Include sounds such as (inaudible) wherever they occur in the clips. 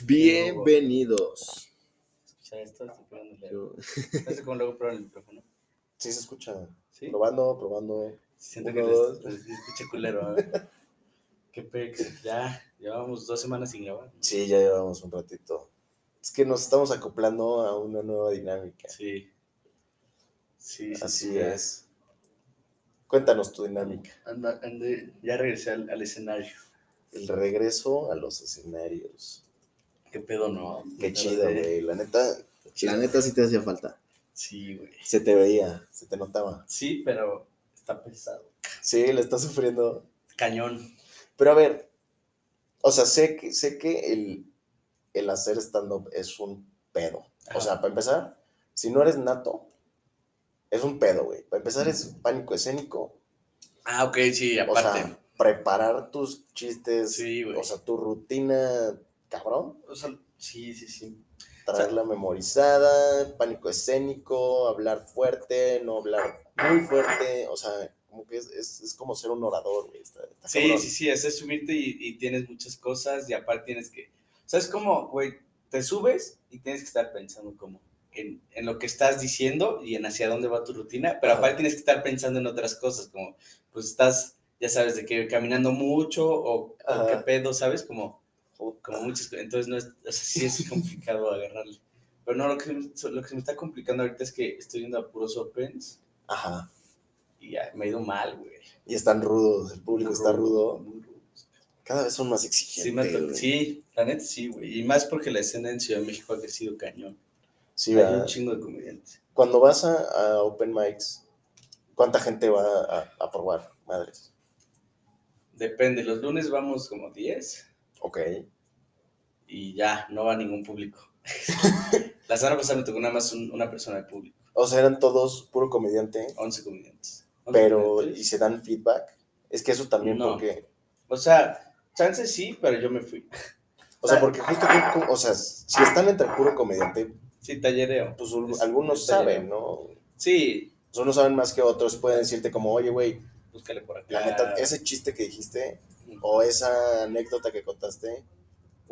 Bienvenidos. Escucha esto, estoy cómo luego prueban el micrófono. Sí se escucha. ¿Sí? Probando, probando. Siento Uno, que dos. les, les escucha culero. ¿eh? Qué pex. Ya, llevamos dos semanas sin grabar. Sí, ya llevamos un ratito. Es que nos estamos acoplando a una nueva dinámica. Sí. Sí, sí, Así sí, ya. es. Cuéntanos tu dinámica. Anda- ande- ya regresé al, al escenario. El regreso a los escenarios. Qué pedo, ¿no? Qué chido, güey. La neta, La neta sí te hacía falta. Sí, güey. se te veía, se te notaba. Sí, pero está pesado. Sí, le estás sufriendo. Cañón. Pero a ver, o sea, sé que, sé que el, el hacer stand-up es un pedo. O sea, para empezar, si no eres nato, es un pedo, güey. Para empezar es pánico escénico. Ah, ok, sí, O aparte. sea, preparar tus chistes, Sí, güey. o sea, tu rutina, cabrón, O sea, sí, sí, sí. traerla memorizada, pánico escénico, hablar fuerte, no hablar muy fuerte, o sea, como que es, es, es como ser un orador, güey. está- está Sí, cabrón. sí, sí, es subirte y, y tienes muchas cosas y aparte tienes que, o sea, es como, güey, te subes y tienes que estar pensando como en, en lo que estás diciendo y en hacia dónde va tu rutina, pero Ajá. aparte tienes que estar pensando en otras cosas, como, pues estás, ya sabes, de que caminando mucho o, o qué pedo, ¿sabes? Como, Como muchas cosas, entonces no es, o sea, sí es complicado agarrarle. Pero no, lo que, lo que se me está complicando ahorita es que estoy viendo a puros opens Ajá. y ya, me ha ido mal, güey. Y están rudos, el público está rudo. Muy rudos. Cada vez son más exigentes. güey. sí, la neta sí, güey. Y más porque la escena en Ciudad de México ha crecido cañón. Sí, Hay un chingo de comediantes. Cuando vas a, a open mics, ¿cuánta gente va a, a probar? Madres. Depende, los lunes vamos como 10 Ok. Y ya, no va ningún público. (laughs) la semana pasada me tocó nada más un- una persona de público, O sea, eran todos puro comediante, 11 comediantes. 11 pero comediantes. ¿y se dan feedback? Es que eso también No. porque... O sea, chances sí, pero yo me fui. O sea, porque justo, que- o sea, si están entre puro comediante, Sí, tallereo. pues un- Es- algunos saben. ¿no? Sí, Pues unos saben más que otros, pueden decirte como, oye, güey, búscale por acá. la neta, ese chiste que dijiste o esa anécdota que contaste,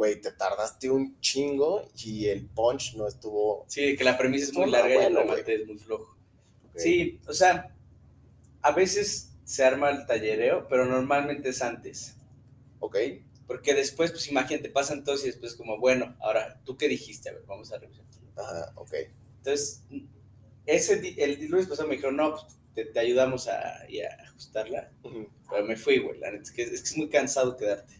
güey, te tardaste un chingo y el punch no estuvo... Sí, que la premisa es muy larga y el remate es muy flojo. Sí, o sea, a veces se arma el tallereo, pero normalmente es antes. Ok, Porque después, pues imagínate, pasan todos y después como, bueno, ahora, ¿tú qué dijiste? A ver, vamos a revisar. ajá, ok. Entonces, ese el lunes pasado me dijeron, no, pues te, te ayudamos a, ajustarla. Ujú. Pero me fui, güey, la neta, es que es, que es muy cansado quedarte.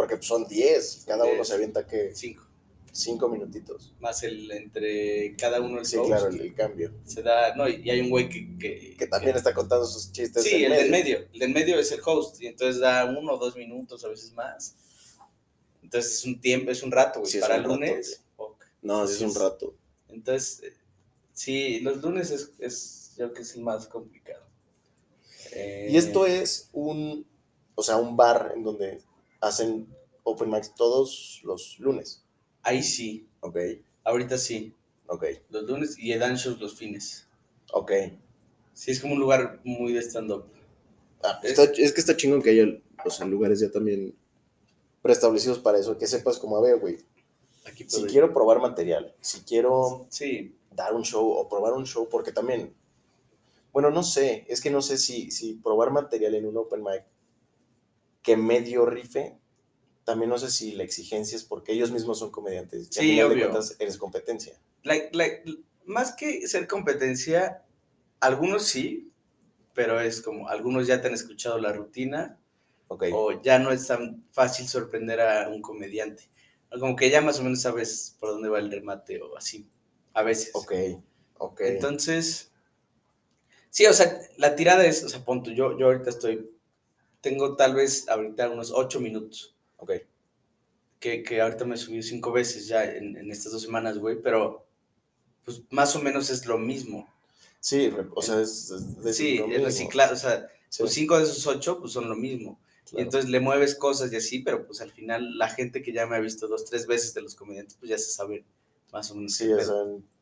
Porque son 10, cada uno se avienta que Cinco. 5 minutitos. Más el entre cada uno el Sí, claro, el, el cambio. Se da, no, y, y hay un güey que... Que, Que también está contando sus chistes. Sí, el del medio. El del medio es el host. Y entonces da uno o dos minutos, a veces más. Entonces es un tiempo, es un rato, güey. Sí, Para el lunes. No, sí es un rato. Entonces, eh, sí, los lunes es, es yo creo que es el más complicado. Eh, Y esto es un, o sea, un bar en donde hacen open mics todos los lunes. Ahí sí, Ok, ahorita sí. ok, Los lunes y dan shows los fines. ok. Sí, es como un lugar muy de stand-up. Ah, es que está chingón que haya o sea, lugares ya también preestablecidos para eso, que sepas como, a ver, güey, Aquí si ir. quiero probar material, si quiero Sí, dar un show o probar un show, porque también, bueno, no sé, es que no sé si, si probar material en un open mic que medio rife, también no sé si la exigencia es porque ellos mismos son comediantes. al Sí, de obvio. cuentas eres competencia. la- la- más que ser competencia, algunos sí, pero es como, algunos ya te han escuchado la rutina Ok, o ya no es tan fácil sorprender a un comediante. Como que ya más o menos sabes por dónde va el remate o así, a veces. ok, ok. Entonces, sí, o sea, la tirada es, o sea, punto, yo, yo ahorita estoy, tengo tal vez ahorita unos ocho minutos, ok. que, que ahorita me subí cinco veces ya en, en estas dos semanas, güey, pero pues más o menos es lo mismo. Sí, o sea, es, es sí, es reciclar, o sea, Sí, pues cinco de esos ocho pues son lo mismo. Y claro. entonces le mueves cosas y así, pero pues al final la gente que ya me ha visto dos, tres veces de los comediantes, pues ya se sabe más o menos. Sí, o sea,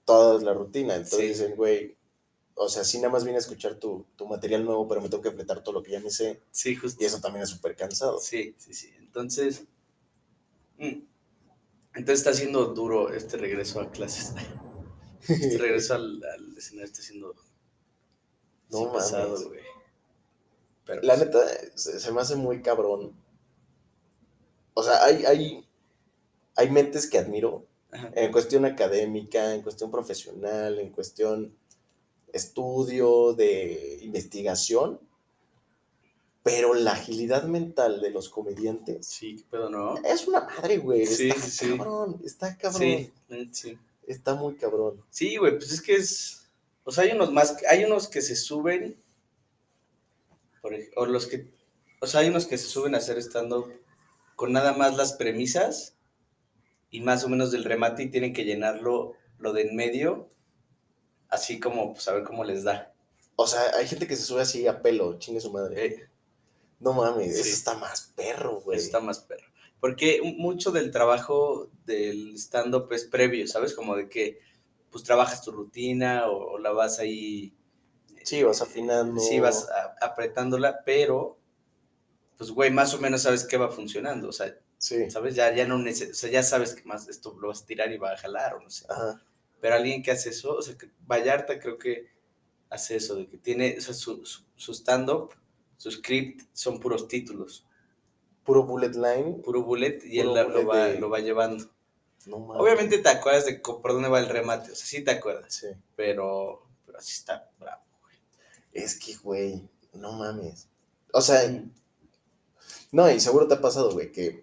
toda la rutina. Entonces Sí. dicen, güey, o sea, sí nada más vine a escuchar tu, tu material nuevo, pero me tengo que fletar todo lo que ya me sé. Sí, justo. Y eso también es súper cansado. Sí, sí, sí. Entonces, mm, entonces está siendo duro este regreso a clases. (laughs) Este regreso al, al escenario está siendo No sí, pesado, güey. Pero La neta, se, se me hace muy cabrón. O sea, hay, hay, hay mentes que admiro ajá. en cuestión académica, en cuestión profesional, en cuestión estudio, de investigación, pero la agilidad mental de los comediantes Sí, pedo, ¿no? es una madre, güey. Sí, está sí, cabrón, está cabrón, Sí, sí. está muy cabrón. Sí, güey, pues es que es. O sea, hay unos más. Hay unos que se suben. Por, o los que. O sea, hay unos que se suben a hacer stand-up con nada más las premisas y más o menos del remate y tienen que llenarlo lo de en medio. Así como, pues a ver cómo les da. O sea, hay gente que se sube así a pelo, chingue su madre. Eh, No mames, Sí. eso está más perro, güey. eso está más perro. Porque mucho del trabajo del stand-up es previo, ¿sabes? Como de que pues trabajas tu rutina o, o la vas ahí Sí, vas afinando. Sí, vas a- apretándola, pero, pues, güey, más o menos sabes qué va funcionando. O sea, Sí, ¿sabes? Ya, ya no neces- o sea, ya sabes que más esto lo vas a tirar y va a jalar o no sé. ajá. Pero alguien que hace eso, o sea, que Vallarta creo que hace eso, de que tiene, o sea, su, su, su stand-up, su script son puros títulos, Puro bullet line. puro bullet, y él lo, va, de- lo va llevando. No. Obviamente te acuerdas de por dónde va el remate, o sea, sí te acuerdas, Sí. pero, pero así está bravo. Es que, güey, no mames. O sea, no, y seguro te ha pasado, güey, que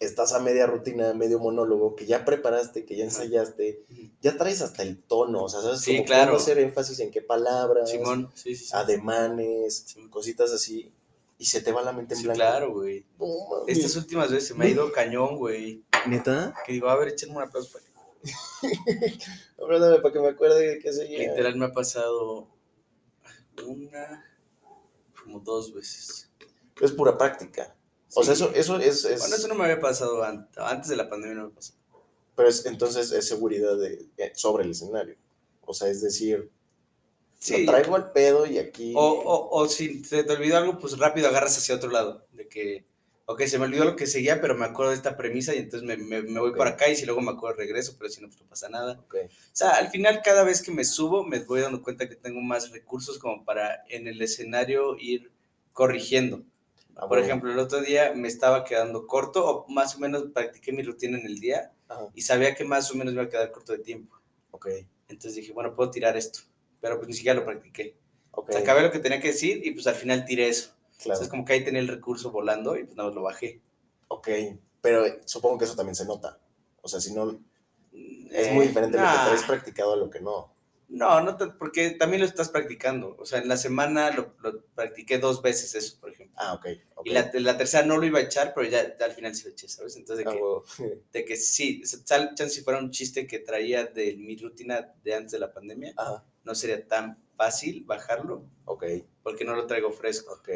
estás a media rutina, medio monólogo, que ya preparaste, que ya ensayaste, ya traes hasta el tono, o sea, sabes Sí, como claro. cómo hacer énfasis en qué palabras, Simón, sí, sí, sí. ademanes, Sí. cositas así, y se te va la mente en Sí, blanco. claro, güey. Mames. Estas últimas veces se me ha ido cañón, güey. ¿Neta? Que digo, a ver, échenme un aplauso para (laughs) para que me acuerde de qué seguía. Literal me ha pasado una, como dos veces. Es pura práctica. O sea, eso, eso es, es- Bueno, eso no me había pasado antes. Antes de la pandemia no me pasó. pero es, entonces es seguridad de, eh, sobre el escenario. O sea, es decir, Sí. lo traigo al pedo y aquí... O, o, o si se te olvidó algo, pues rápido agarras hacia otro lado. De que, ok, se me olvidó lo que seguía, pero me acuerdo de esta premisa y entonces me, me, me voy Ok. para acá y si luego me acuerdo regreso, pero si no, pues no pasa nada. Ok. O sea, al final, cada vez que me subo, me voy dando cuenta que tengo más recursos como para en el escenario ir corrigiendo. Ah, Por bueno. ejemplo, el otro día me estaba quedando corto, o más o menos practiqué mi rutina en el día Ajá, y sabía que más o menos me iba a quedar corto de tiempo. ok, Entonces dije, bueno, puedo tirar esto, pero pues ni siquiera lo practiqué. ok. O sea, acabé lo que tenía que decir y pues al final tiré eso. claro. Entonces, como que ahí tenía el recurso volando y pues nada más lo bajé. Ok, pero supongo que eso también se nota. O sea, si no, es Eh, muy diferente lo que traes practicado a lo que no. No, no, porque también lo estás practicando. O sea, en la semana lo, lo practiqué dos veces eso, por ejemplo. Ah, ok, ok. Y la, la tercera no lo iba a echar, pero ya, ya al final se lo eché, ¿sabes? Entonces, de Ah, que, huevo. de que sí, tal chance si fuera un chiste que traía de mi rutina de antes de la pandemia, no sería tan fácil bajarlo, ok, porque no lo traigo fresco. ok.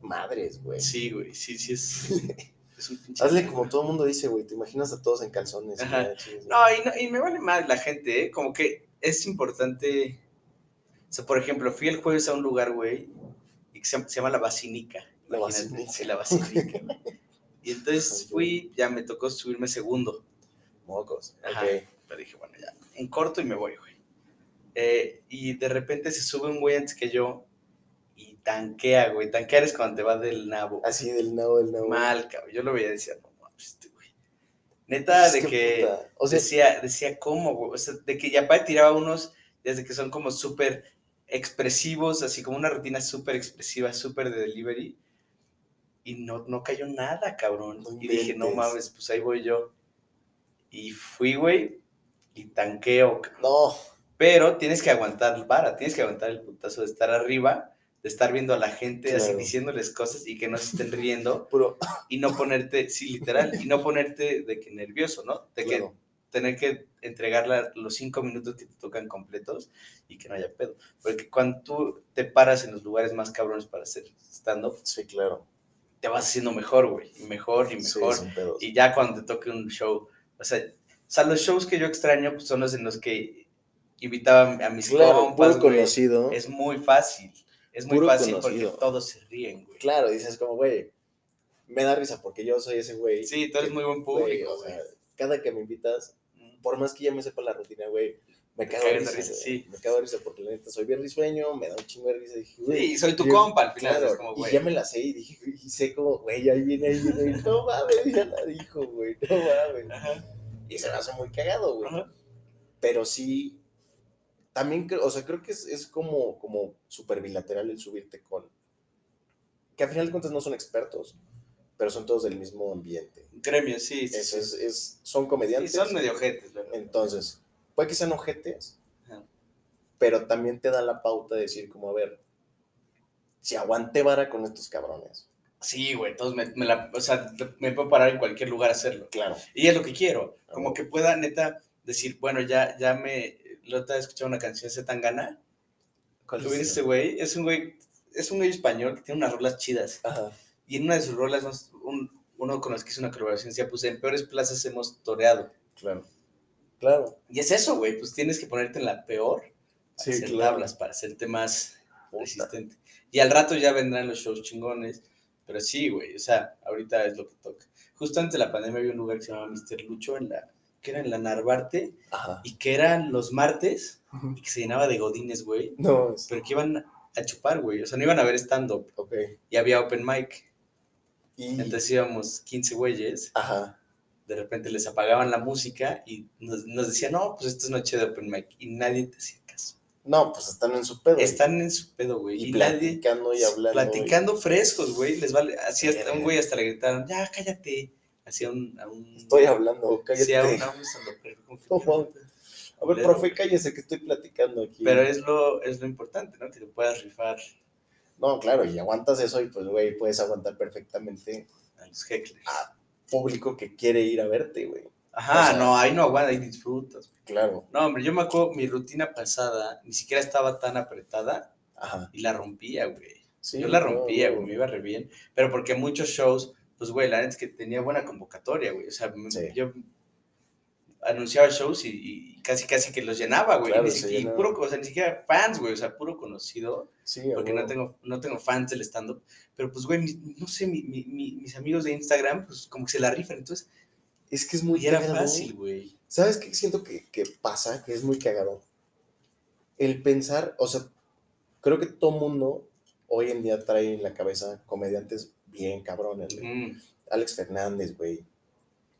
Madres, güey. Sí, güey, sí, sí es. (laughs) es un pinche. Hazle como todo el mundo dice, güey. Te imaginas a todos en calzones. Ajá. No, y, no, y me vale más la gente, ¿eh? Como que es importante. O sea, por ejemplo, fui el jueves a un lugar, güey, y que se, llama- se llama La Basílica. La Basílica. Sí, La Basílica. güey. (laughs) y entonces fui, ya me tocó subirme segundo. Mocos. Ajá. Pero dije, bueno, ya, en corto y me voy, güey. Eh, y de repente se sube un güey antes que yo tanquea, güey. Tanquear es cuando te va del nabo. Así del nabo, del nabo. Mal, cabrón. Yo lo veía y decía, no mames, este güey. Neta, Es de que puta, O sea, decía, decía, ¿cómo, güey? O sea, de que ya para tiraba unos, desde que son como súper expresivos, así como una rutina súper expresiva, súper de delivery. Y no, no cayó nada, cabrón. No y dije, no mames, pues ahí voy yo. Y fui, güey, y tanqueo, cabrón. no. Pero tienes que aguantar vara, tienes que aguantar el putazo de estar arriba, de estar viendo a la gente así diciéndoles cosas y que no se estén riendo (laughs) Puro. y no ponerte, sí, literal, y no ponerte de que nervioso, ¿no? De que tener que entregar los cinco minutos que te tocan completos y que no haya pedo. Porque cuando tú te paras en los lugares más cabrones para hacer stand-up, Sí, claro. te vas haciendo mejor, güey, y mejor y mejor. y ya cuando te toque un show, o sea, o sea, los shows que yo extraño pues, son los en los que invitaba a mis Claro, compas. Es muy fácil, es muy fácil conocido. porque todos se ríen, güey. Claro, dices como, güey, me da risa porque yo soy ese güey. Sí, tú eres que, muy buen güey, público, o güey. sea, cada que me invitas, por más que ya me sepa la rutina, güey, me cago de risa. risa, sí. Me cago de risa porque la neta soy bien risueño, me da un chingo de risa. y Dije, güey, Sí, soy tu y- compa al final. Claro, es como, y güey. ya me la sé y dije, y sé como, güey, ahí viene, ahí viene, y no mames, ya la dijo, güey, no mames. Ajá, Y se me hace muy cagado, güey. ajá. Pero sí, también creo, o sea, creo que es, es como, como súper bilateral el subirte con, que al final de cuentas no son expertos, pero son todos del mismo ambiente. Gremio, sí, sí. Es, sí. es, es- son Sí, comediantes. son medio ojetes, ¿verdad? Entonces, puede que sean ojetes, Ajá. pero también te da la pauta de decir como, a ver, si aguante vara con estos cabrones. Sí, güey, todos me, me la, o sea, me puedo parar en cualquier lugar a hacerlo. Claro. Y es lo que quiero, como que pueda neta decir, bueno, ya, ya me, la otra vez escuché una canción de Tangana, ¿Cuál ¿lo viste es? ese güey? Es un güey, es un güey español que tiene unas rolas chidas. Ajá. Y en una de sus rolas, un- uno con los que hizo una colaboración, se puse, en peores plazas hemos toreado. Claro. Claro. Y es eso, güey, pues tienes que ponerte en la peor para Sí, hacer claro. tablas, para hacerte más Puta. resistente. Y al rato ya vendrán los shows chingones, pero sí, güey, o sea, ahorita es lo que toca. Justo antes de la pandemia había un lugar que se llamaba Mr. Lucho, en la, que era en la Narvarte, Ajá. y que eran los martes, y que se llenaba de godines, güey, No, es- pero que iban a chupar, güey, o sea, no iban a ver stand-up, ok. y había open mic, Y, entonces íbamos 15 güeyes, ajá. de repente les apagaban la música y nos, nos decían, no, pues esta es noche de open mic, y nadie te hacía caso. No, pues están en su pedo. Están en su pedo, güey, y y, nadie... platicando y hablando. Platicando frescos, güey. Les vale. Así hasta un güey hasta le gritaron, ya cállate. Hacía un. A Estoy hablando, cállate. A un, a un. A ver, profe, cállese que estoy platicando aquí. Pero es lo, es lo importante, ¿no? Que te puedas rifar No, claro, y aguantas eso y pues, güey, puedes aguantar perfectamente a los hecklers. Ah. público que quiere ir a verte, güey. Ajá, o sea- no, ahí no aguanta, ahí disfrutas. Claro. No, hombre, yo me acuerdo, mi rutina pasada ni siquiera estaba tan apretada Ajá. y la rompía, güey. Sí, yo la rompía, no. güey, me iba re bien. Pero porque muchos shows, pues, güey, la neta es que tenía buena convocatoria, güey. O sea, Sí. yo anunciaba shows y, y casi, casi que los llenaba, güey. Claro, y, si- y puro, o sea, ni siquiera fans, güey. O sea, puro conocido. Sí, Porque no tengo, no tengo fans del stand-up. Pero, pues, güey, no sé, mi- mi- mi- mis amigos de Instagram, pues, como que se la rifan. Entonces, Es que es muy y era cagado. fácil, güey. ¿Sabes qué siento que, que pasa? Que es muy cagado. El pensar, o sea, creo que todo mundo hoy en día trae en la cabeza comediantes bien cabrones, güey. Mm, Alex Fernández, güey.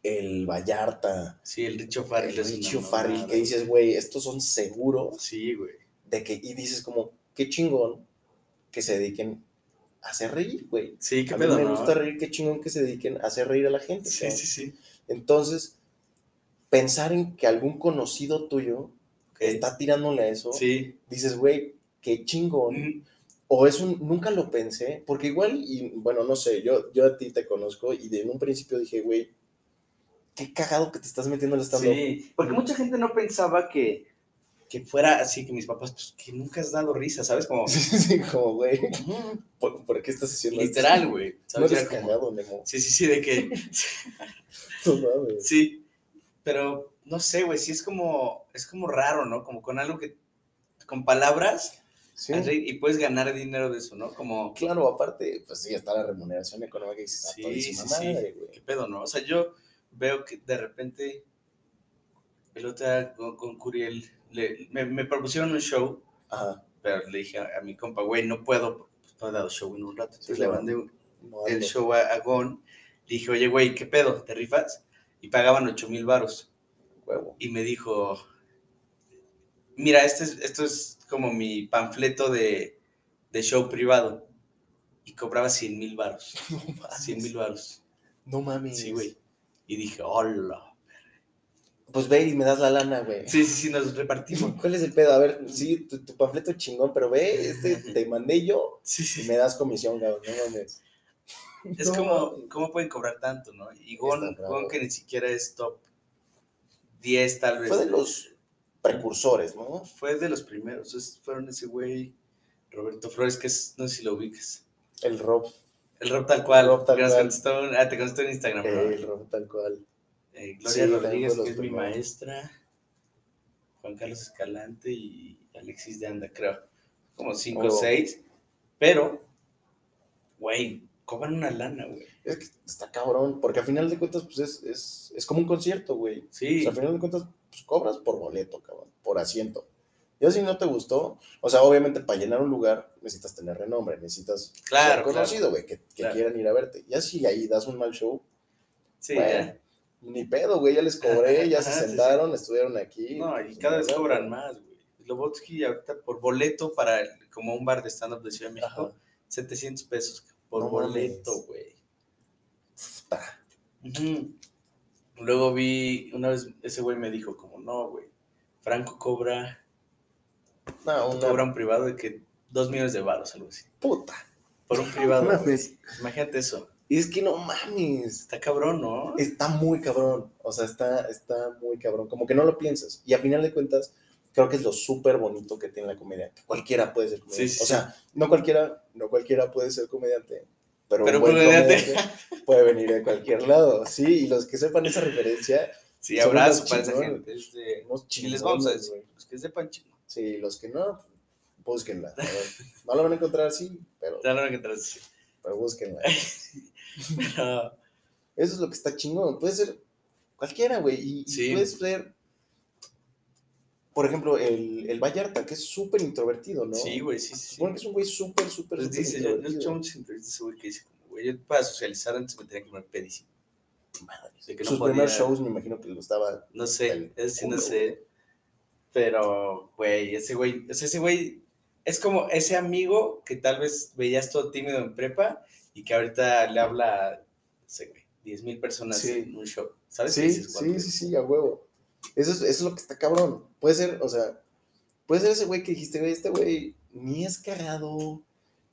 El Vallarta. sí, el Richo Farrell. El mamada, Farrell, que dices, güey, estos son seguros Sí, güey. de que, y dices como, qué chingón que se dediquen a hacer reír, güey. Sí, qué A mí pedo, me ¿no? gusta reír, qué chingón que se dediquen a hacer reír a la gente. Sí, cabrón. sí, sí. Entonces, pensar en que algún conocido tuyo Ok. está tirándole a eso, Sí. dices, güey, qué chingón. Mm, O es un, nunca lo pensé, porque igual, y bueno, no sé, yo, yo a ti te conozco y de en un principio dije, güey, qué cagado que te estás metiendo en el stand-up. Sí, porque mucha gente no pensaba que, que fuera así, que mis papás, pues, que nunca has dado risa, ¿sabes? Como, (laughs) Sí, sí, como, güey, ¿por, por qué estás haciendo esto? literal, güey. No ¿sabes? eres Era como- cagado, Nemo. Sí, sí, sí, de que, (laughs) No mames. sí, pero no sé, güey, sí es como, es como raro, ¿no? Como con algo que, con palabras, Sí. y puedes ganar dinero de eso, ¿no? Como, Claro, aparte, pues sí, está la remuneración económica y dices, a Sí, todísima sí, sí. madre, güey. ¿qué pedo, no? O sea, yo veo que de repente, el otro día con, con Curiel, le- me, me propusieron un show Ajá. pero le dije a, a mi compa, güey, no puedo, pues, no he dado show en un rato. Entonces le mandé un- el show a, a Gon. Le dije, oye, güey, ¿qué pedo? ¿Te rifas? Y pagaban 8 mil varos. Huevo. Y me dijo, mira, este es, esto es como mi panfleto de, de show privado. Y cobraba 100 mil varos. (laughs) No mames. 100 mil varos. No mames. Sí, güey. Y dije, hola. Pues ve y me das la lana, güey. Sí, sí, sí, nos repartimos. (laughs) ¿Cuál es el pedo? A ver, sí, tu, tu panfleto chingón, pero ve, este (laughs) te mandé yo Sí, y me das comisión, cabrón. No mames. Es No como, mames. ¿cómo pueden cobrar tanto, no? Y. Gon que ni siquiera es top 10 tal vez. Fue de los precursores, ¿no? Fue de los primeros. es- fueron ese güey, Roberto Flores, que es, no sé si lo ubicas. El Rob, El Rob tal cual. Rob tal cual. contestó, ah, te contestó en Instagram, ¿no? el Rob tal cual. Eh, Gloria Rodríguez, que es mi maestra. Juan Carlos Escalante y Alexis de Anda, creo. Como cinco o Oh. seis. Pero, güey, cobran una lana, güey. Es que está cabrón, porque a final de cuentas, pues es, es, es como un concierto, güey. O Sí, sea, a final de cuentas, pues cobras por boleto, cabrón, por asiento. Ya si no te gustó, o sea, obviamente para llenar un lugar necesitas tener renombre, necesitas Claro, ser conocido, güey, que, que Claro. quieran ir a verte. Ya si ahí das un mal show, sí, bueno, ni pedo, güey, ya les (laughs) cobré, ya se sí, sentaron, estuvieron aquí. No, y pues, cada vez cobran más, güey. Lobotsky ahorita por boleto para el- como un bar de stand-up de Ciudad de México, Ajá. 700 pesos por No boleto, güey. Puta. Ujú. Luego vi, una vez ese güey me dijo como, no, güey, Franco cobra, No, una cobra un privado de que dos millones de baros, algo así. puta. Por un privado, No (laughs) mames. Imagínate eso. Y es que no mames. Está cabrón, ¿no? Está muy cabrón. O sea, está, está muy cabrón. Como que no lo piensas. Y a final de cuentas, creo que es lo súper bonito que tiene la comedia. Que cualquiera puede ser comediante. Sí, sí, o sea, no cualquiera, no cualquiera puede ser comediante. Pero, Pero un buen comediante. comediante (laughs) puede venir de cualquier lado. Sí, y los que sepan esa referencia, Sí, abrazo para esa gente. es de- unos Y les vamos a decir, güey. los que sepan chino. Sí, los que no, búsquenla. No la van a encontrar así, pero, Te van a que traducir. pero búsquenla. (laughs) Pero, Eso es lo que está chingón. Puede ser cualquiera, güey. Y, y Sí. puedes ser, por ejemplo, el, el Vallarta, que es súper introvertido, ¿no? Sí, güey, sí, sí. Supongo que es un güey súper, súper, Pues súper dice, yo, yo he introvertido. escuchado muchas entrevistas ese güey que dice como, güey, yo para socializar antes me tenía que poner pedísimo. Madre. Que no Sus podía- primeros shows me imagino que lo estaba... No sé, El es sí, no sé. Pero, güey, ese güey, o sea, ese güey es como ese amigo que tal vez veías todo tímido en prepa y que ahorita le habla, no sé, güey, 10 mil personas Sí. en un show. ¿Sabes? Sí, dices, sí, sí, sí, a huevo. Eso es, eso es lo que está cabrón. Puede ser, o sea, puede ser ese güey que dijiste, güey, este güey ni es cagado,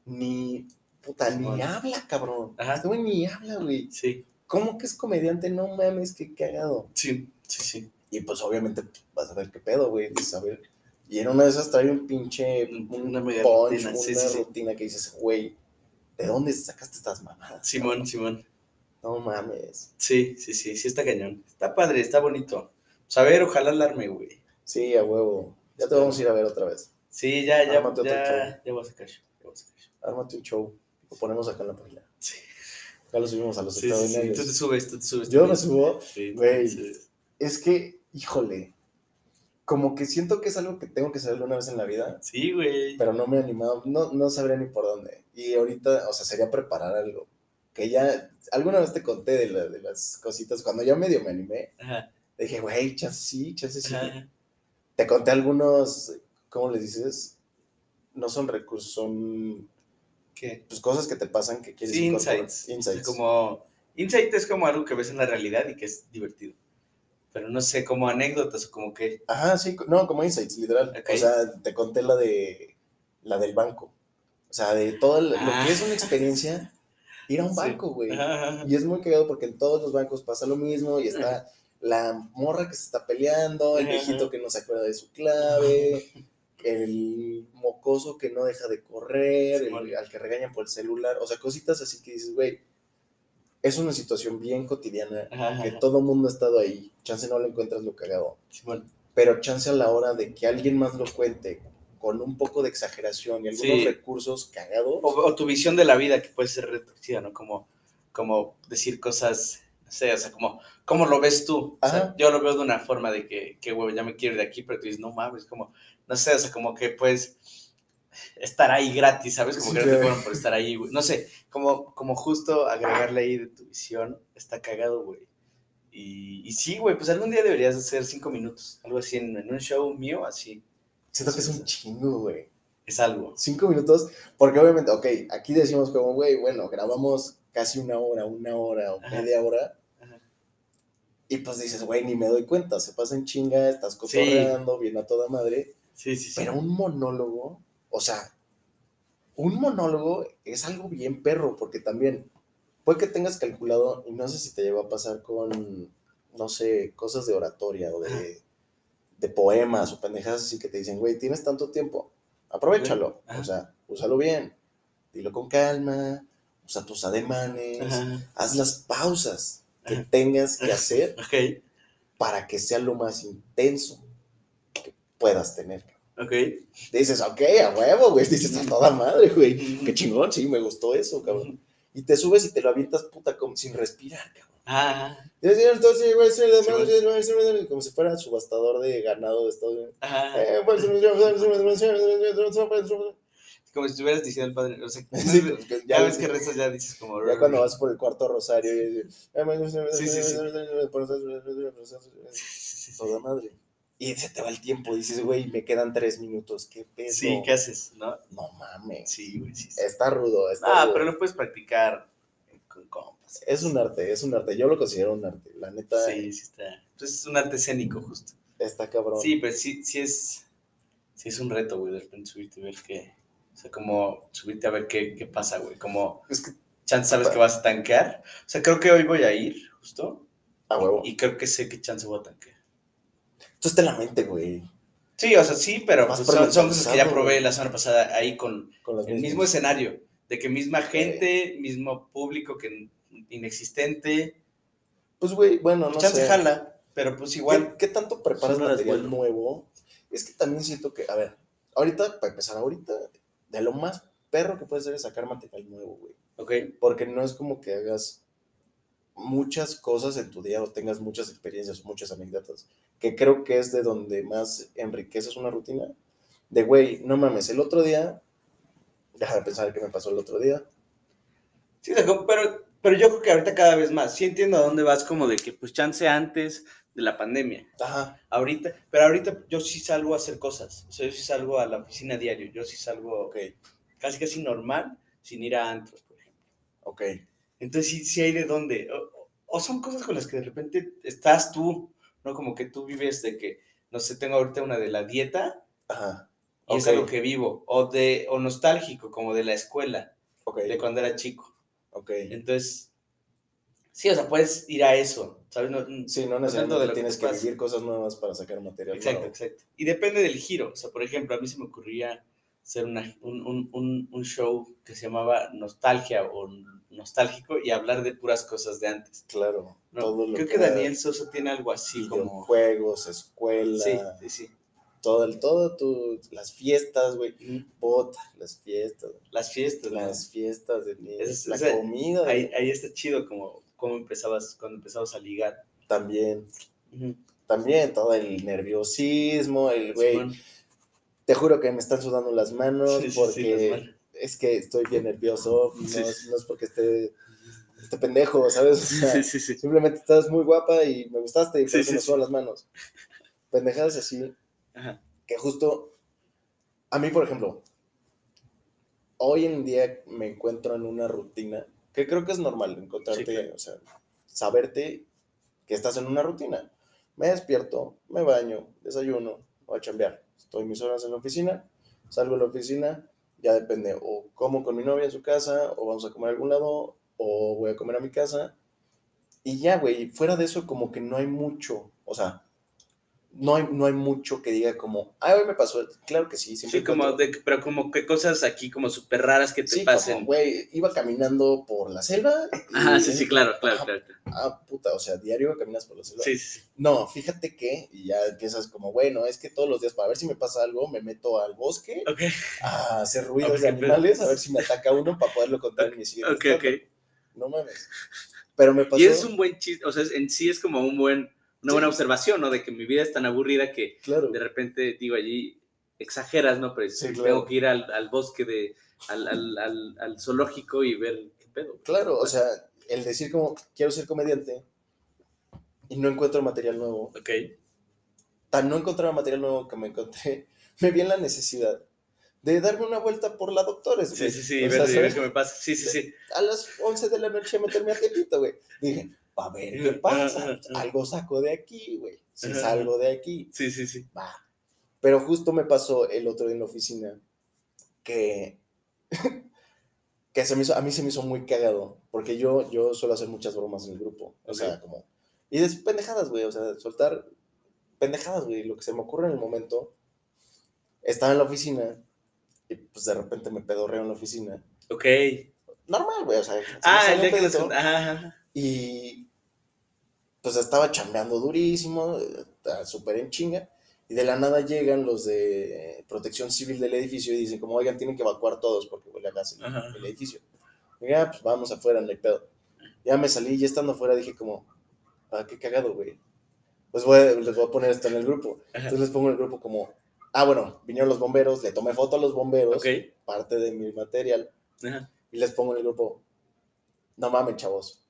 ni... Puta, ni habla, cabrón. Ajá. Este güey ni habla, güey. Sí, ¿Cómo que es comediante? No mames, qué cagado. sí, sí, sí. Y pues obviamente vas a ver qué pedo, güey. A ver. Y en una de esas trae un pinche un Una mega punch, rutina, una sí, que dices, güey, ¿de dónde sacaste estas mamadas? Simón, Simón. No mames. Sí, sí, sí, sí está cañón. Está padre, está bonito. Pues a ver, ojalá alarme, güey. Sí, a huevo. Ya te vamos a ir a ver otra vez. Sí, ya, ya, Ármate otro show. ya, sacar show, ya voy a show. Ármate un show. Lo ponemos acá en la página. Sí. Ya lo subimos a los Sí, sí, sí, extraordinarios. tú te subes, tú te subes. Yo me subo. Sí, Güey. Es que, híjole. Como que siento que es algo que tengo que saber una vez en la vida. Sí, güey. pero no me he animado, no, no sabría ni por dónde. Y ahorita, o sea, sería preparar algo. Que ya, alguna vez te conté de, la- de las cositas, cuando ya medio me animé, Ajá, dije, güey, chance sí, chance sí. ajá. Te conté algunos, ¿cómo les dices? No son recursos, son ¿Qué? pues, cosas que te pasan que quieres Sí, insights. Insights. Como, insight es como algo que ves en la realidad y que es divertido. Pero no sé, como anécdotas o como que. Ajá, sí, no, como insights, literal. O sea, te conté la de la del banco. O sea, de todo el- lo Ah. que es una experiencia, ir a un Sí. banco, güey. Y es muy cagado porque en todos los bancos pasa lo mismo y está la morra que se está peleando, el viejito que no se acuerda de su clave, el mocoso que no deja de correr, el- al que regañan por el celular, o sea, cositas así que dices, güey, es una situación bien cotidiana Ajá, que ajá. todo mundo ha estado ahí, chance no le encuentras lo cagado, pero chance a la hora de que alguien más lo cuente con un poco de exageración y algunos Sí. recursos cagados. O, o tu visión de la vida que puede ser retorcida, ¿no? Como, como decir cosas, sé, o sea, como, ¿cómo lo ves tú? O sea, Ajá. yo lo veo de una forma de que, que huevo, ya me quiero ir de aquí, pero tú dices, no mames, como, no sé, o sea, como que puedes estar ahí gratis, ¿sabes? Como Sí, que no te cobran por estar ahí, güey. No sé, como, como justo agregarle ahí de tu visión, está cagado, güey. Y, y sí, güey, pues algún día deberías hacer cinco minutos, algo así, en, en un show mío, así, Siento que es un chingo, güey. es algo. cinco minutos, porque obviamente, ok, aquí decimos como, güey, bueno, grabamos casi una hora, una hora o Ajá. media hora, Ajá. y pues dices, güey, ni me doy cuenta, se pasa en chinga, estás cotorreando, viene a toda madre, Sí, sí, sí. pero un monólogo, o sea, un monólogo es algo bien perro, porque también puede que tengas calculado, y no sé si te llegó a pasar con, no sé, cosas de oratoria o de, de poemas o pendejadas así que te dicen, güey, tienes tanto tiempo, aprovechalo, o sea, úsalo bien, dilo con calma, usa tus ademanes, Ajá. haz las pausas que Ajá. tengas que hacer Ok, para que sea lo más intenso que puedas tener. ok. Dices, ok, a huevo, güey, dices a toda madre, güey. Qué chingón, sí, me gustó eso, cabrón. y te subes y te lo avientas, puta, como sin respirar, cabrón. Así, entonces, güey, sí, como si fuera subastador de ganado de Estados Unidos. ajá. Eh, Como si estuvieras diciendo al padre. O sea, (laughs) Sí, pues, que ya ya, ves que rezas ya dices como. ya cuando vas por el cuarto rosario y Sí, sí, sí. sí. (laughs) toda madre. Y se te va el tiempo, dices, güey, me quedan tres minutos, qué pedo. Sí, ¿qué haces? ¿No? No mames. Sí, güey, sí. sí. Está rudo, está Ah, rudo. pero lo puedes practicar con compas. Es un arte, es un arte. Yo lo considero un arte. La neta, Sí, sí está. Pues es un arte escénico, justo. está cabrón. Sí, pero sí, sí es. Sí es un reto, güey, de repente subirte y ver qué. O sea, como subirte a ver qué, qué pasa, güey. Como Es que, chance sabes que vas a tanquear. O sea, creo que hoy voy a ir, justo. a huevo. Y creo que sé qué chance voy a tanquear. Esto está en la mente, güey. Sí, o sea, sí, pero pues, son, son cosas que ya probé la semana pasada ahí con el mismo escenario. De que misma gente, mismo público que inexistente. Pues, güey, bueno, no chance sé. jala, pero pues igual. ¿Qué, qué tanto preparas material nuevo? Es que también siento que, a ver, ahorita, para empezar, ahorita, de lo más perro que puedes hacer es sacar material nuevo, güey. Ok, Porque no es como que hagas muchas cosas en tu día o tengas muchas experiencias muchas anécdotas, que creo que es de donde más enriqueces una rutina. De, güey, no mames, el otro día, deja de pensar qué me pasó el otro día. Sí, pero, pero yo creo que ahorita cada vez más. Sí entiendo a dónde vas, como de que pues chance antes de la pandemia. Ajá, Ahorita, pero ahorita yo sí salgo a hacer cosas. O sea, yo sí salgo a la oficina diario. Yo sí salgo ok, casi casi normal sin ir a antros, por ejemplo. ok. Entonces sí, sí hay de dónde. O, o- son cosas con las que de repente estás tú, ¿no? Como que tú vives de que, no sé, tengo ahorita una de la dieta Ajá, y es Ok. algo que vivo. O de, o nostálgico, como de la escuela, ok, de cuando era chico. ok. Entonces, sí, o sea, puedes ir a eso, ¿sabes? No- Sí, no necesariamente que tienes que pasa. vivir cosas nuevas para sacar material Exacto, nuevo. exacto. Y depende del giro. O sea, por ejemplo, a mí se me ocurría hacer una- un, un- un- un show que se llamaba Nostalgia o Nostálgico y hablar de puras cosas de antes. Claro, ¿no? todo lo Creo que Daniel Sosa tiene algo así como... videojuegos, escuela, Sí, sí, sí. todo el, todo tu, las fiestas, güey, bota, las fiestas, Las fiestas, las fiestas de niños, Es- la o sea, comida Ahí, ahí está chido como, como empezabas, cuando empezabas a ligar. también, también todo el nerviosismo, el güey, te juro que me están sudando las manos Sí, sí, sí, porque es que estoy bien nervioso, no, es- sí. no es porque esté, esté pendejo, ¿sabes? O sea, Sí, sí, sí. Simplemente estás muy guapa y me gustaste y por eso me sudan las manos. Pendejadas así, Ajá. que justo a mí, por ejemplo, hoy en día me encuentro en una rutina que creo que es normal encontrarte, Sí, claro. o sea, saberte que estás en una rutina. Me despierto, me baño, desayuno, voy a chambear. Estoy mis horas en la oficina, salgo de la oficina, ya depende, o como con mi novia en su casa, o vamos a comer a algún lado, o voy a comer a mi casa. Y ya, güey, fuera de eso como que no hay mucho, o sea, no hay, no hay mucho que diga como, ah, hoy me pasó, claro que sí, siempre Sí, como de, pero como que cosas aquí como súper raras que te Sí, pasen. güey, iba caminando por la selva. (laughs) y- Ajá, sí, sí, claro, claro, Ajá. claro. Ah, puta, o sea, diario caminas por la selva. Sí, sí. No, fíjate que, y ya empiezas como, bueno, es que todos los días para ver si me pasa algo, me meto al bosque a hacer ruidos de pero- animales, a ver si me ataca uno para poderlo contar en mi siguiente ok, ok. No mames. Pero me pasó. Y es un buen chiste, o sea, en sí es como un buen, una Sí. buena observación, ¿no? De que mi vida es tan aburrida que Claro. de repente, digo, allí exageras, ¿no? Pero Sí, tengo claro. que ir al, al bosque, de, al, al, al, zoológico y ver qué pedo. Claro, o sea, el decir como, quiero ser comediante y no encuentro material nuevo. Ok. Tan no encontraba material nuevo que me encontré, (laughs) me vi en la necesidad de darme una vuelta por la Doctores, Sí, güey. sí, sí, O ver, qué me pasa. Sí, sí, sí. a las 11 de la noche meterme a Tepito, güey. Dije, a ver qué pasa. Algo saco de aquí, güey. Si salgo de aquí, Sí, sí, sí. va. Pero justo me pasó el otro día en la oficina que, (laughs) que se me hizo, a mí se me hizo muy cagado, porque yo, yo suelo hacer muchas bromas en el grupo. O sea, como... Y es pendejadas, güey. O sea, soltar pendejadas, güey. Lo que se me ocurre en el momento. Estaba en la oficina y pues de repente me pedorreo en la oficina. Ok. Normal, güey. O sea, se me Ah, el pedito. ajá, ajá. Y pues estaba chambeando durísimo, eh, súper en chinga. Y de la nada llegan los de protección civil del edificio y dicen como, oigan, tienen que evacuar todos porque huele a gas Ajá. el edificio. Y ya, pues vamos afuera, no hay pedo. Ya me salí, ya estando afuera dije como, ah, qué cagado, güey. Pues voy, les voy a poner esto en el grupo. Ajá. Entonces les pongo en el grupo como, ah, bueno, vinieron los bomberos, le tomé foto a los bomberos, Ok. parte de mi material, Ajá. y les pongo en el grupo, no mames, chavos.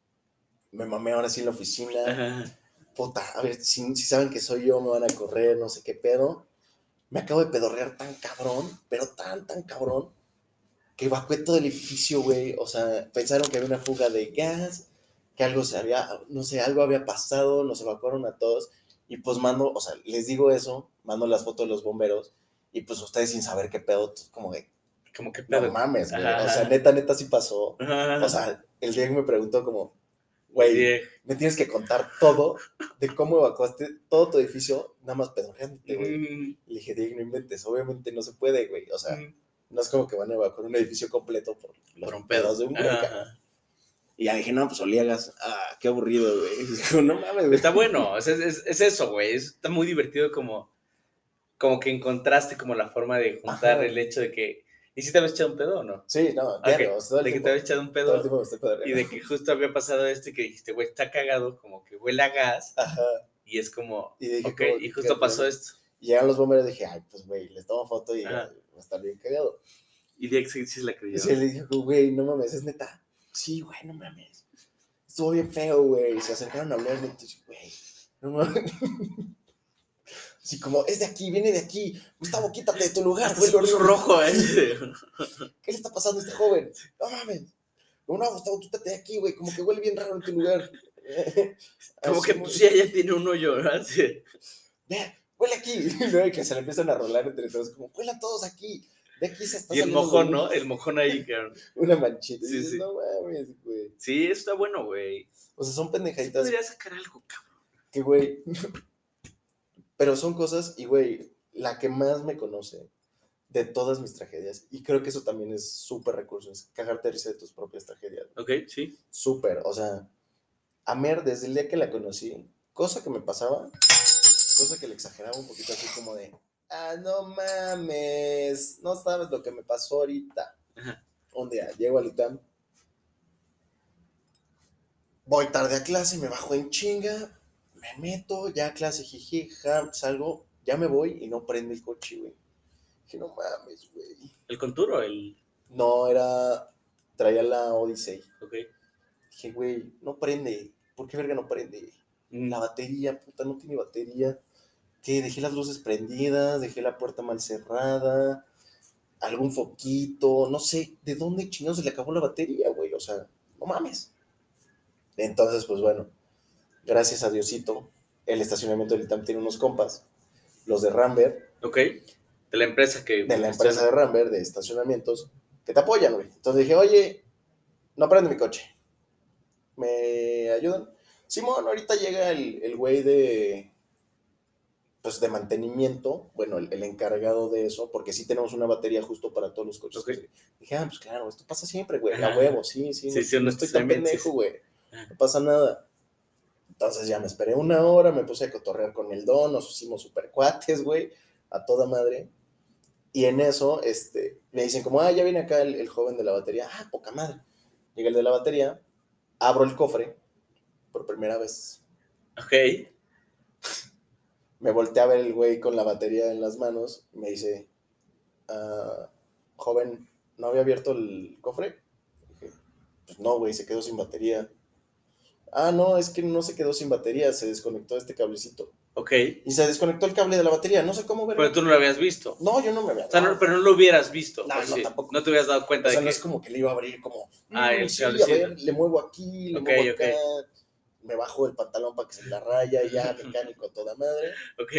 Me mamé ahora sí en la oficina. Ajá. Puta, a ver, si, si saben que soy yo, me van a correr, no sé qué pedo. Me acabo de pedorrear tan cabrón, pero tan, tan cabrón, que evacué todo el edificio, güey. O sea, pensaron que había una fuga de gas, que algo se había, no sé, algo había pasado, nos evacuaron a todos. Y pues mando, o sea, les digo eso, mando las fotos de los bomberos, y pues ustedes sin saber qué pedo, como de, Como que no pedo. mames, güey. O sea, neta, neta sí pasó. Ajá. O sea, el Diego me preguntó como, güey, me tienes que contar todo de cómo evacuaste todo tu edificio, nada más pedorreándote, güey. Mm, Le dije, Diego, no inventes, obviamente no se puede, güey. O sea, mm. no es como que van a evacuar un edificio completo por los Por un pedos pedo. de un ajá. Y ya dije, no, pues olía gas. Ah, qué aburrido, güey. (laughs) No mames, güey. Está bueno, es, es- es eso, güey. es- Está muy divertido como, como que encontraste como la forma de juntar Ajá. el hecho de que. ¿Y si te habías echado un pedo o no? Sí, no, diario, o sea, todo el de que te habías echado un todo el pedo y de que justo había pasado esto y que dijiste, güey, está cagado, como que huele a gas. Ajá. Y es como, Y dije, ok, como, y justo pasó pedo. esto. Y llegaron los bomberos y dije, ay, pues, güey, les tomo foto y va a estar bien cagado. Y Diego sí, sí se la creyó. Y sí, le dije, güey, no mames, es neta. Sí, güey, no mames. Estuvo bien feo, güey. Se acercaron a hablarme. Entonces, güey, no mames. (laughs) Así como, es de aquí, viene de aquí. Gustavo, quítate de tu lugar, güey. puso rojo, ¿eh? (laughs) ¿Qué le está pasando a este joven? No mames. No, no, Gustavo, quítate de aquí, güey. Como que huele bien raro en tu lugar. (laughs) Como Así que pues ya, ya tiene un hoyo, ¿verdad? Sí. Ve, huele aquí. ¿no? (laughs) Y que se le empiezan a rolar entre todos. Como, huelan todos aquí. De aquí se está Y el mojón, ¿no? El mojón ahí, cabrón. Una manchita. Sí, dices, sí. No mames, güey. Sí, está bueno, güey. O sea, son pendejaditas podría sacar algo, cabrón. que, güey. Pero son cosas, y, güey, la que más me conoce de todas mis tragedias, y creo que eso también es súper recurso, es cagarte de risa de tus propias tragedias. Ok, sí. Súper, o sea, a Mer, desde el día que la conocí, cosa que me pasaba, cosa que le exageraba un poquito así como de, ah, no mames, no sabes lo que me pasó ahorita. Ajá. Un día llego al ITAM, voy tarde a clase, me bajo en chinga, me meto, ya clase, jiji, ja, salgo, ya me voy y no prende el coche, güey. Dije, no mames, güey. El conturo, el. No, era, traía la Odyssey. Ok. Dije, güey, no prende. ¿Por qué verga no prende? La batería, puta, no tiene batería. Que dejé las luces prendidas, dejé la puerta mal cerrada, algún foquito, no sé, ¿de dónde chingados se le acabó la batería, güey? O sea, no mames. Entonces, pues bueno, gracias a Diosito, el estacionamiento del ITAM tiene unos compas, los de Rambert, Ok. De la empresa que. de la empresa de Rambert, de estacionamientos, que te apoyan, güey. Entonces dije, oye, no prende mi coche. ¿Me ayudan? Simón, ahorita llega el, el güey de, pues, de mantenimiento, bueno, el, el encargado de eso, porque sí tenemos una batería justo para todos los coches. Ok. Dije, ah, pues claro, esto pasa siempre, güey, a huevo, sí, sí, Sí, no, sí, no no estoy tan pendejo, güey, no pasa nada. Entonces ya me esperé una hora, me puse a cotorrear con el don, nos hicimos super cuates, güey, a toda madre. Y en eso, este, me dicen como, ah, ya viene acá el, el joven de la batería. Ah, poca madre. Llega el de la batería, abro el cofre por primera vez. Ok. Me volteé a ver el güey con la batería en las manos y me dice, "Ah, joven, ¿no había abierto el cofre? Dije, pues no, güey, se quedó sin batería. Ah, no, es que no se quedó sin batería, se desconectó este cablecito. Ok. Y se desconectó el cable de la batería, no sé cómo ver. Pero tú no lo habías visto. No, yo no me había O sea, no, pero no lo hubieras visto. No, no, sí. tampoco. No te hubieras dado cuenta O sea, de no que. es como que le iba a abrir como, Ah, "Mm, el sí, a cablecito. ver, le muevo aquí, le muevo acá, me bajo el pantalón para que se la raya, ya, (laughs) mecánico, toda madre. Ok.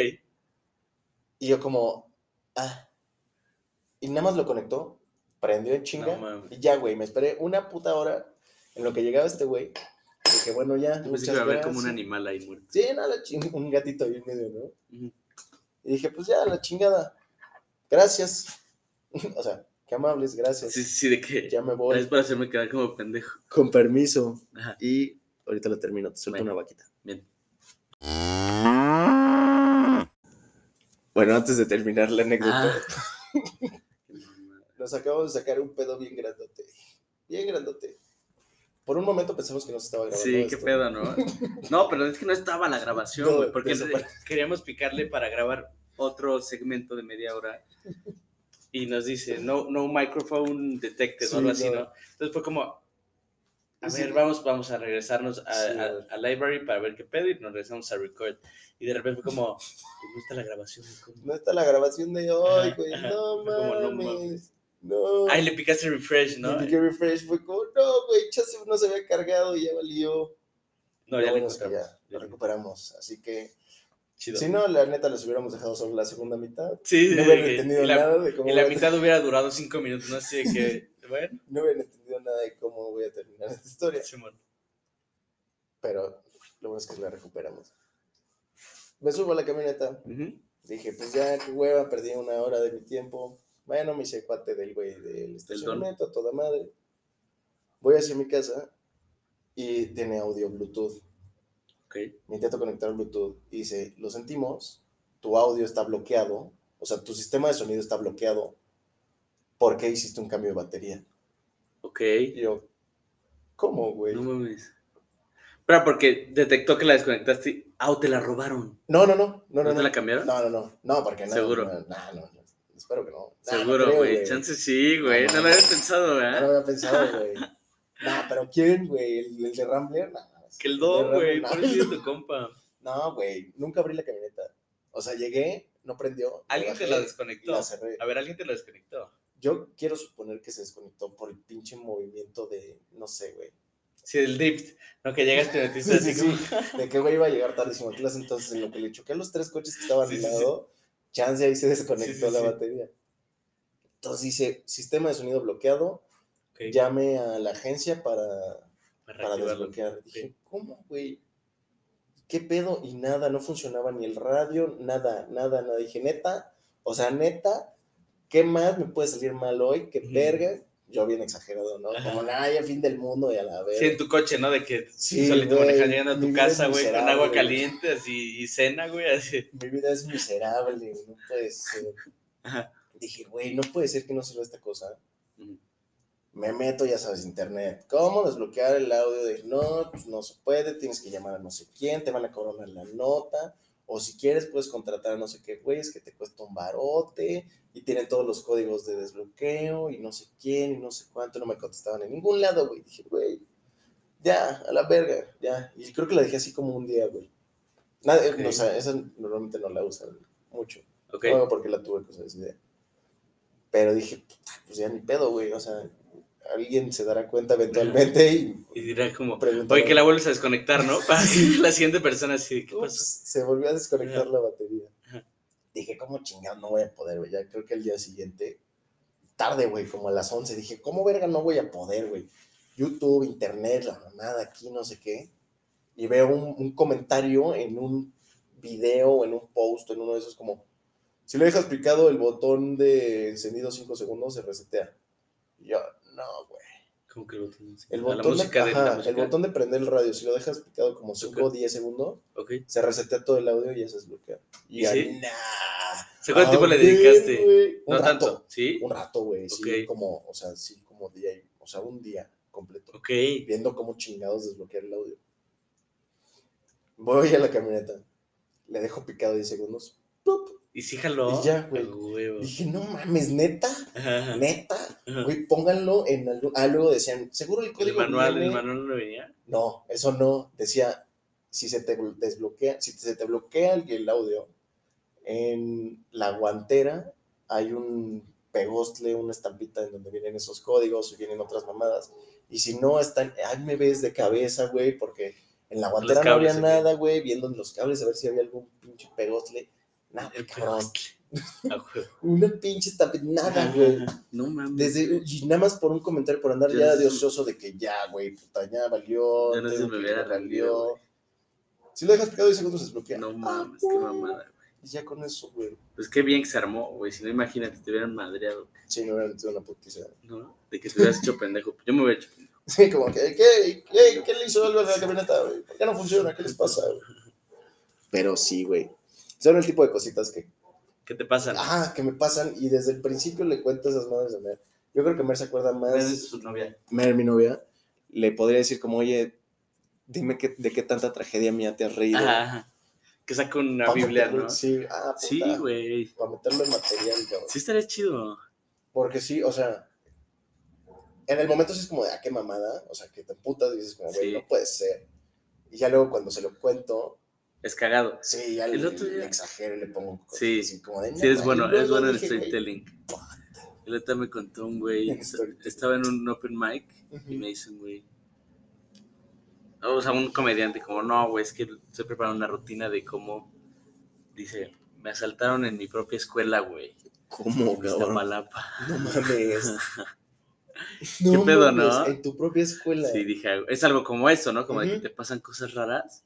Y yo como, ah. Y nada más lo conectó, prendió en chinga, y ya, güey, me esperé una puta hora en lo que llegaba este güey. Dije, bueno, ya, Yo pensé que iba a haber como un animal ahí muerto. Sí, nada, un gatito ahí en medio, ¿no? Y dije, pues ya, la chingada. Gracias. (laughs) o sea, qué amables, gracias. Sí, sí, de que. Ya me voy. Es para hacerme quedar como pendejo. Con permiso. Ajá. Y ahorita lo termino, te suelto Bueno. una vaquita. Bien. Bueno, antes de terminar la anécdota, Ah. (laughs) nos acabamos de sacar un pedo bien grandote. bien grandote. Por un momento pensamos que no se estaba grabando. Sí, esto. qué pedo, ¿no? (laughs) No, pero es que no estaba la grabación, No, güey, porque queríamos picarle para grabar otro segmento de media hora. Y nos dice, no, no microphone detected o algo Sí, así, no. ¿no? Entonces fue como, a Sí. ver, vamos, vamos a regresarnos a, Sí, a- a library para ver qué pedo y nos regresamos a record. Y de repente fue como, pues no está la grabación. ¿cómo? No está la grabación de hoy, güey. No Fue como, no mames. No. Ay, le picaste refresh, ¿no? Y piqué refresh, fue como, no, güey, chance no se había cargado y ya valió. No, ya le bueno que ya lo recuperamos. Así que, Chido. si no, la neta les hubiéramos dejado solo la segunda mitad. Sí, No hubieran que- entendido la, nada de cómo y la a- mitad hubiera durado cinco minutos, no sé qué. (laughs) Bueno, no hubieran entendido nada de cómo voy a terminar esta historia. Pero lo bueno es que la recuperamos. Me subo a la camioneta. Dije, pues ya, qué hueva, perdí una hora de mi tiempo. Bueno, me hice cuate del güey del estacionamiento, a toda madre. Voy hacia mi casa y tiene audio Bluetooth. Ok. Me intento conectar Bluetooth y dice, lo sentimos, tu audio está bloqueado, o sea, tu sistema de sonido está bloqueado porque hiciste un cambio de batería. Ok. Y yo, ¿cómo, güey? No mames. Pero porque detectó que la desconectaste. Ah, o te la robaron. No, no, no, no, ¿No, no. te no. la cambiaron? No, no, no, no, porque no. ¿Seguro? No, no, espero que no. Nah, no Seguro, güey. Chance sí, güey. No No, lo habías pensado, No lo ¿verdad? había pensado, güey. Nah, pero ¿quién, güey? ¿El, el de Rambler? Nah, Que el Rambler, güey. Por eso es tu (laughs) compa. No, güey, nunca abrí la camioneta. O sea, llegué, no prendió. Alguien te la desconectó. La cerré. A ver, alguien te la desconectó. Yo quiero suponer que se desconectó por el pinche movimiento de, no sé, güey. Sí, el drift. No, que llegas te metiste Sí, así sí, como. sí. De que güey iba a llegar tardísimo. Tú entonces en lo que le choqué a los tres coches que estaban Sí, al sí, sí. lado, chance ahí se desconectó Sí, sí, la sí. batería. Entonces dice, sistema de sonido bloqueado, Ok, llame a la agencia para, para desbloquear. Dije, ¿cómo, güey? ¿Qué pedo? Y nada, no funcionaba ni el radio, nada, nada, nada. Dije, neta, o sea, neta, ¿qué más me puede salir mal hoy? ¿Qué verga? Yo bien exagerado, ¿no? Ajá. Como, nada, ya fin del mundo y a la vez. Sí, en tu coche, ¿no? De que Sí, solito güey, manejas llegando a tu casa, güey, con agua caliente así, y cena, güey, así. Mi vida es miserable, no puede ser. Ajá. Dije, güey, no puede ser que no sirva esta cosa. Me meto, ya sabes, internet. ¿Cómo desbloquear el audio? De no, pues no se puede, tienes que llamar a no sé quién, te van a cobrar la nota. O si quieres, puedes contratar a no sé qué güeyes que te cuesta un barote. Y tienen todos los códigos de desbloqueo y no sé quién y no sé cuánto. No me contestaban en ningún lado, güey. Dije, güey, ya, a la verga, ya. Y creo que la dejé así como un día, güey. Nada, Ok. o sea, esa normalmente no la usan mucho. Ok. No, porque la tuve, cosas así de. Pero dije, "Puta, pues ya ni pedo, güey. O sea, alguien se dará cuenta eventualmente y Y dirá como, oye, que la vuelves a desconectar, ¿no? (laughs) Para (laughs) la siguiente persona así, ¿qué Ups, pasó? se volvió a desconectar Ajá. la batería. Ajá. Dije, ¿cómo chingado no voy a poder, güey? Ya creo que el día siguiente, tarde, güey, como a las 11, dije, ¿cómo verga no voy a poder, güey? YouTube, internet, la mamada aquí, no sé qué. Y veo un, un comentario en un video en un post, en uno de esos como, si le dejas picado el botón de encendido 5 segundos, se resetea. Y yo, no, güey. Como que el botón. El botón, de, ajá, el botón de prender el radio, si lo dejas picado como 5 o Ok. 10 segundos, Ok. se resetea todo el audio y ya se desbloquea. Y ¿Y ya, sí? nah. ¿Se cuánto tiempo le dedicaste? Un No rato, tanto, ¿sí? un rato, güey, sí, como, o sea, sí, como día, o sea, un día completo, Ok. viendo cómo chingados desbloquear el audio. Voy a la camioneta, le dejo picado 10 segundos, ¡pup! Y sí jaló. Y ya, güey. Dije, no mames, neta, Ajá, neta, Ajá. güey, pónganlo en algún, ah, luego decían, seguro el El código manual, viene- el manual no venía. No, eso no. Decía, si se te bl- desbloquea, si se te bloquea el, el audio, en la guantera hay un pegostle, una estampita en donde vienen esos códigos y vienen otras mamadas. Y si no están, ahí me ves de cabeza, güey, porque en la guantera no había nada, güey, viendo en los cables a ver si había algún pinche pegostle. Nada, El cabrón. pegostle. A (laughs) huevo. Una pinche estampita, nada, güey. No mames. Desde, y nada más por un comentario, por andar Ya de ocioso de que ya, güey, puta, ya valió. Ya no se me hubiera güey. Si lo dejas picado 10 segundos, se desbloquea. No mames, qué mamada. Y ya con eso, güey. Pues qué bien que se armó, güey. Si no, imagínate, te hubieran madreado, Sí, me hubieran metido una putiza. ¿no? De que te hubieras hecho pendejo. Yo me hubiera hecho pendejo. Sí, como que, ¿qué, qué, qué le hizo algo a la camioneta, güey? ¿Por qué no funciona? ¿Qué les pasa, güey? Pero sí, güey. Son el tipo de cositas que, ¿Qué te pasa? ah, que me pasan y desde el principio le cuento esas madres a Mer. Yo creo que Mer se acuerda Es más. su novia. Mer, mi novia, le podría decir como, oye, dime qué- de qué tanta tragedia mía te has reído. Ajá. Que saca una Pa' Biblia, ¿no? Sí, ah, Sí, puta, güey. Para meterlo en material, cabrón. Sí estaría chido. Porque sí, o sea, en el momento sí es como de, ah, qué mamada, o sea, que te emputas y dices como, güey, Sí. no puede ser. Y ya luego cuando se lo cuento, Es cagado. sí, ya El le, otro día- le exagero y le pongo cosas Sí. así como de, Sí, es "No, bueno, es bueno el storytelling. El otro día me contó un güey, (laughs) estaba en un open mic y me dice un güey, o sea, un comediante, como, no, güey, es que estoy preparando una rutina de cómo, dice, me asaltaron en mi propia escuela, güey, ¿Cómo, cabrón? Iztapalapa. No mames. (laughs) ¿Qué pedo, no? En tu propia escuela. Sí, dije, es algo como eso, ¿no? Como de que te pasan cosas raras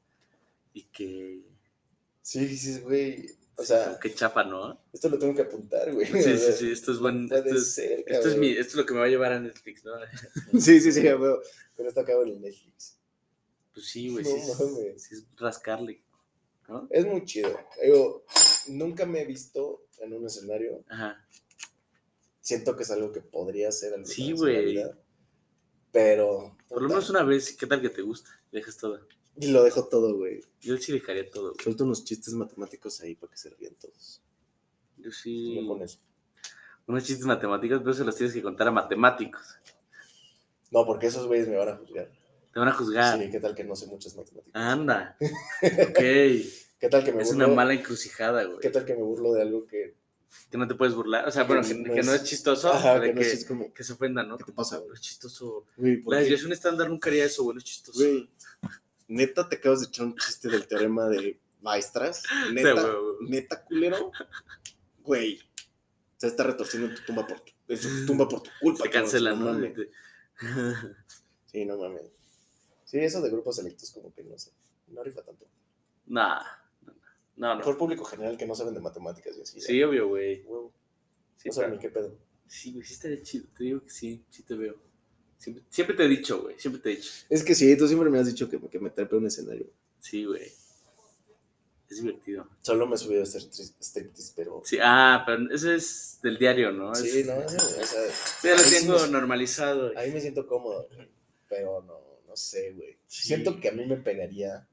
y que, Sí, dices, güey, o sea, como que chafa, ¿no? esto lo tengo que apuntar, güey. Sí, o sí, sea, sí, esto es buen, esto es, ser, esto es mi, esto es lo que me va a llevar a Netflix, ¿no? (laughs) Sí, sí, sí, veo. Pero esto acaba en el Netflix. Pues sí, güey, No sí, es- sí es rascarle, ¿no? Es muy chido. Digo, nunca me he visto en un escenario. Ajá. Siento que es algo que podría ser alguna Sí, güey. Pero. Por lo menos una vez, ¿qué tal que te gusta? Dejas todo. Y lo dejo todo, güey. Yo sí dejaría todo. güey. Suelto unos chistes matemáticos ahí para que se rían todos. Yo sí. Con eso. Unos chistes matemáticos, pero se los tienes que contar a matemáticos. No, porque esos güeyes me van a juzgar. Te van a juzgar. Sí, ¿qué tal que no sé muchas matemáticas? Anda. (laughs) ok. Es ¿Qué tal que me burlo? una mala encrucijada, güey. ¿Qué tal que me burlo de algo que. Que no te puedes burlar. O sea, bueno, que, no que no es es- chistoso. Ajá, de que no que, es como. que se ofenda, ¿no? ¿Qué te pasa, güey? No es chistoso. Güey, ¿por La qué? estándar nunca haría eso, güey. No es chistoso. Güey, neta te acabas de echar un chiste del teorema de Maestras. Sí, Neta, güey. neta culero. Güey, se está retorciendo en tu tumba por tu, en su tumba por tu culpa. Se cabrón, cancelan, no mames. (laughs) Sí, no mames. Sí, eso de grupos selectos como que no sé. No rifa tanto. nah. No, no. Mejor público general que no saben de matemáticas y así. Sí, ¿eh? obvio, güey. Sí, no saben pero- ni qué pedo. Sí, güey, sí estaría chido. Te digo que sí, sí te veo. Siempre, siempre te he dicho, güey. Siempre te he dicho. Es que sí, tú siempre me has dicho que, que me trepe a un escenario. Sí, güey. Es divertido. Solo me he subido a hacer tri- striptease, pero. Sí, ah, pero eso es del diario, ¿no? Sí, Es- no, o sea, ya lo sí tengo me- normalizado. ahí me siento cómodo, güey, pero no, no sé, güey. Sí. Siento que a mí me pegaría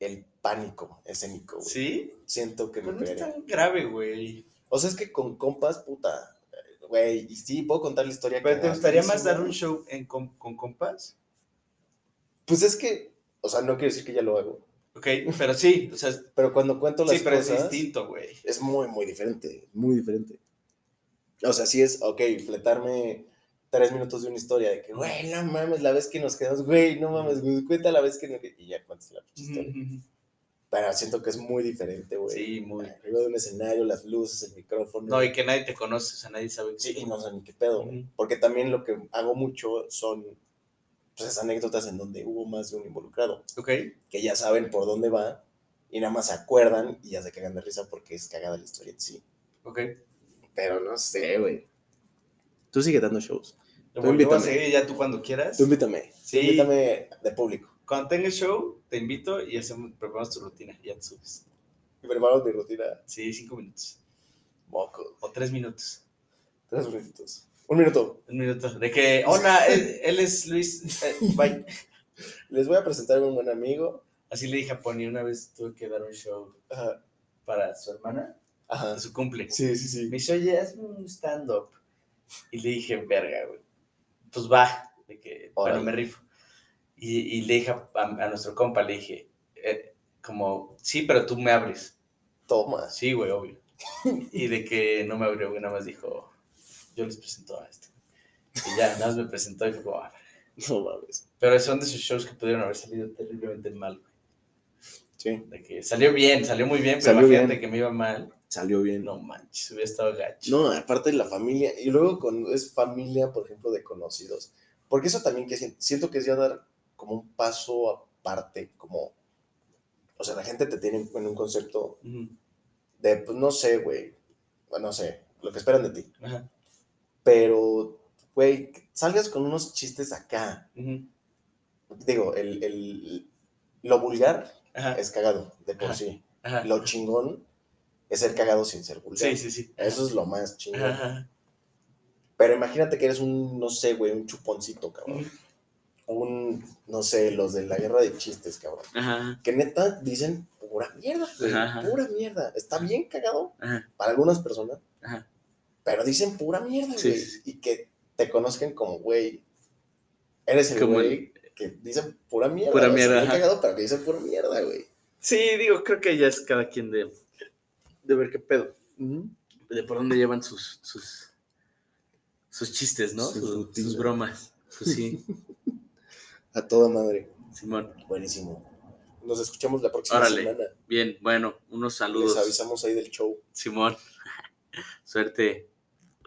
el pánico escénico, güey. ¿Sí? Siento que me Pero no es pegaría. tan grave, güey. O sea, es que con compas, puta, güey, y sí, puedo contar la historia. ¿Pero te gustaría más dar un show en, con, con compas? Pues es que, o sea, no quiero decir que ya lo hago, Ok, pero sí, o sea, pero cuando cuento las sí, pero cosas, es distinto, güey. es muy, muy diferente, muy diferente. O sea, sí es, ok, fletarme tres minutos de una historia de que, güey, no mames, la vez que nos quedamos, güey, no mames, güey, cuenta la vez que nos... Y ya cuentas la historia. Pero siento que es muy diferente, güey. Sí, muy. Arriba de un escenario, las luces, el micrófono. No, y que nadie te conoce, o sea, nadie sabe. que- Sí, y no sé ni qué pedo, güey. Porque también lo que hago mucho son pues, esas anécdotas en donde hubo más de un involucrado, Ok. que ya saben por dónde va y nada más se acuerdan y ya se cagan de risa porque es cagada la historia en sí. Ok. Pero no sé, güey. Tú sigue dando shows. Lo Tú voy a invítame. seguir ya tú cuando quieras. Tú invítame. Sí. Tú invítame de público. Cuando tengas show, te invito y hacemos, preparamos tu rutina. y Ya te subes. Y preparo mi rutina. Sí, cinco minutos. Moco. O tres minutos. Tres minutitos. Un minuto. Un minuto. De que, hola, él, él es Luis. eh, bye. Les voy a presentar a un buen amigo. Así le dije a Pony, una vez tuve que dar un show Ajá. para su hermana, de su cumple. Sí, sí, sí. Me dice, oye, hazme un stand-up. Y le dije, verga, güey. Pues va, de que, bueno, Órale. me rifo. Y, y le dije a, a nuestro compa, le dije, eh, como, sí, pero tú me abres. Toma. Sí, güey, obvio. Y de que no me abrió, güey, nada más dijo, yo les presento a este. Y ya, nada más me presentó y fue como, "Ah". No mames. Pero son de esos shows que pudieron haber salido terriblemente mal, güey. Sí. De que salió bien, salió muy bien, pero Salió imagínate bien. que me iba mal. Salió bien. No manches, hubiera estado gacho. No, aparte de la familia, y luego cuando es familia, por ejemplo, de conocidos, porque eso también que si- siento que es ya dar como un paso aparte, como, o sea, la gente te tiene en un concepto de, pues no sé, güey, no sé, lo que esperan de ti, Ajá. pero, güey, salgas con unos chistes acá, digo, el, el- lo vulgar Ajá. es cagado, de por Ajá. sí, lo chingón es ser cagado sin ser vulgar, Sí, sí, sí. eso es lo más chingón. Pero imagínate que eres un, no sé, güey, un chuponcito, cabrón. Un, no sé, los de la guerra de chistes, cabrón. Ajá. Que neta dicen pura mierda, güey. Ajá, ajá. Pura mierda. Está bien cagado Ajá. para algunas personas, Ajá. pero dicen pura mierda, Sí, güey. Y que te conozcan como, güey, eres el Como güey que dicen pura mierda. Pura mierda, bien ajá. cagado, pero que dicen pura mierda, güey. Sí, digo, creo que ya es cada quien de, de ver qué pedo. De por dónde llevan sus, sus, sus chistes, ¿no? Sus sus bromas. Pues sí, (laughs) A toda madre. Simón. Buenísimo. Nos escuchamos la próxima Órale. semana. Bien, bueno, unos Les saludos. avisamos ahí del show. Simón. (laughs) Suerte.